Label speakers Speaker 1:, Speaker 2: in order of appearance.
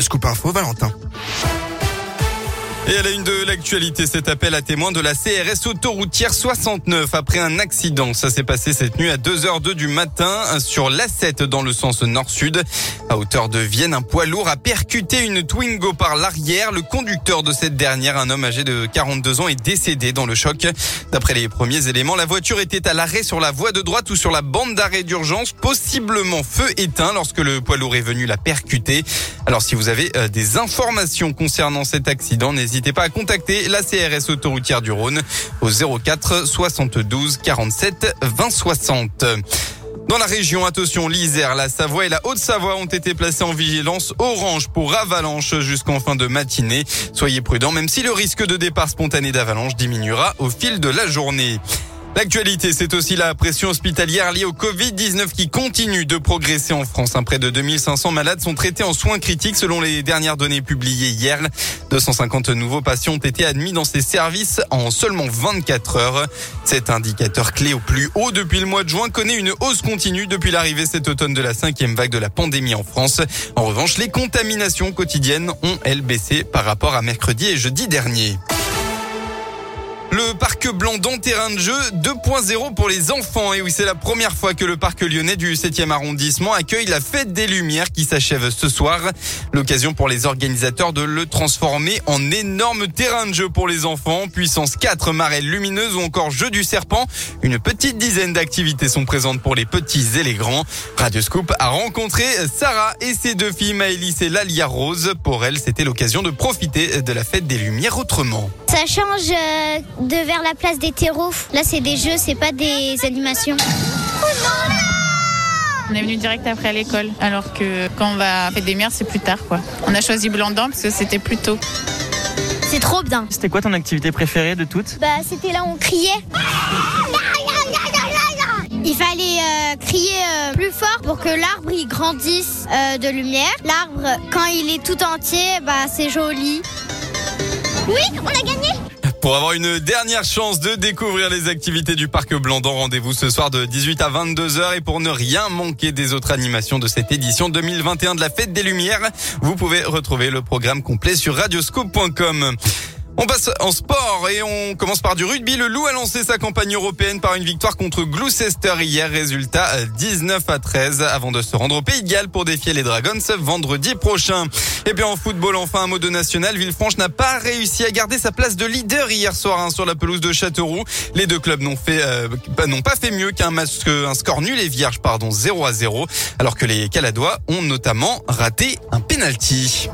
Speaker 1: le scoop info, Valentin.
Speaker 2: Et à la une de l'actualité, cet appel à témoins de la CRS autoroutière 69 après un accident. Ça s'est passé cette nuit à 2h02 du matin sur l'A7 dans le sens nord-sud. À hauteur de Vienne, un poids lourd a percuté une Twingo par l'arrière. Le conducteur de cette dernière, un homme âgé de 42 ans, est décédé dans le choc. D'après les premiers éléments, la voiture était à l'arrêt sur la voie de droite ou sur la bande d'arrêt d'urgence, possiblement feu éteint lorsque le poids lourd est venu la percuter. Alors si vous avez euh, des informations concernant cet accident, pas à contacter la CRS autoroutière du Rhône au 04 72 47 20 60. Dans la région, attention, l'Isère, la Savoie et la Haute-Savoie ont été placés en vigilance orange pour avalanche jusqu'en fin de matinée. Soyez prudents, même si le risque de départ spontané d'avalanche diminuera au fil de la journée. L'actualité, c'est aussi la pression hospitalière liée au Covid-19 qui continue de progresser en France. Près de 2500 malades sont traités en soins critiques selon les dernières données publiées hier. 250 nouveaux patients ont été admis dans ces services en seulement 24 heures. Cet indicateur clé au plus haut depuis le mois de juin connaît une hausse continue depuis l'arrivée cet automne de la cinquième vague de la pandémie en France. En revanche, les contaminations quotidiennes ont, elles, baissé par rapport à mercredi et jeudi dernier. Le parc Blandon, terrain de jeu 2.0 pour les enfants. Et oui, c'est la première fois que le parc lyonnais du 7e arrondissement accueille la fête des Lumières qui s'achève ce soir. L'occasion pour les organisateurs de le transformer en énorme terrain de jeu pour les enfants. Puissance 4, marelle lumineuse ou encore jeu du serpent. Une petite dizaine d'activités sont présentes pour les petits et les grands. Radio Scoop a rencontré Sarah et ses deux filles Maëlys et Lalia Rose. Pour elles, c'était l'occasion de profiter de la fête des Lumières autrement.
Speaker 3: Ça change euh, de vers la place des terreaux. Là, c'est des jeux, c'est pas des animations.
Speaker 4: On est venu direct après à l'école, alors que quand on va à des Mères, c'est plus tard. quoi. On a choisi Blandan parce que c'était plus tôt.
Speaker 3: C'est trop bien.
Speaker 5: C'était quoi ton activité préférée de toutes?
Speaker 3: Bah, c'était là où on criait. Il fallait euh, crier euh, plus fort pour que l'arbre il grandisse euh, de lumière. L'arbre, quand il est tout entier, bah c'est joli. Oui, on a gagné.
Speaker 2: Pour avoir une dernière chance de découvrir les activités du parc Blandon, rendez-vous ce soir de 18 à 22 heures et pour ne rien manquer des autres animations de cette édition 2021 de la Fête des Lumières, vous pouvez retrouver le programme complet sur radioscope.com. On passe en sport et on commence par du rugby. Le Loup a lancé sa campagne européenne par une victoire contre Gloucester hier. Résultat 19 à 13 avant de se rendre au Pays de Galles pour défier les Dragons vendredi prochain. Et puis en football, enfin un mot de national. Villefranche n'a pas réussi à garder sa place de leader hier soir hein, sur la pelouse de Châteauroux. Les deux clubs n'ont euh, n'ont pas fait mieux qu'un un score nul et vierge pardon 0 à 0 alors que les Caladois ont notamment raté un penalty.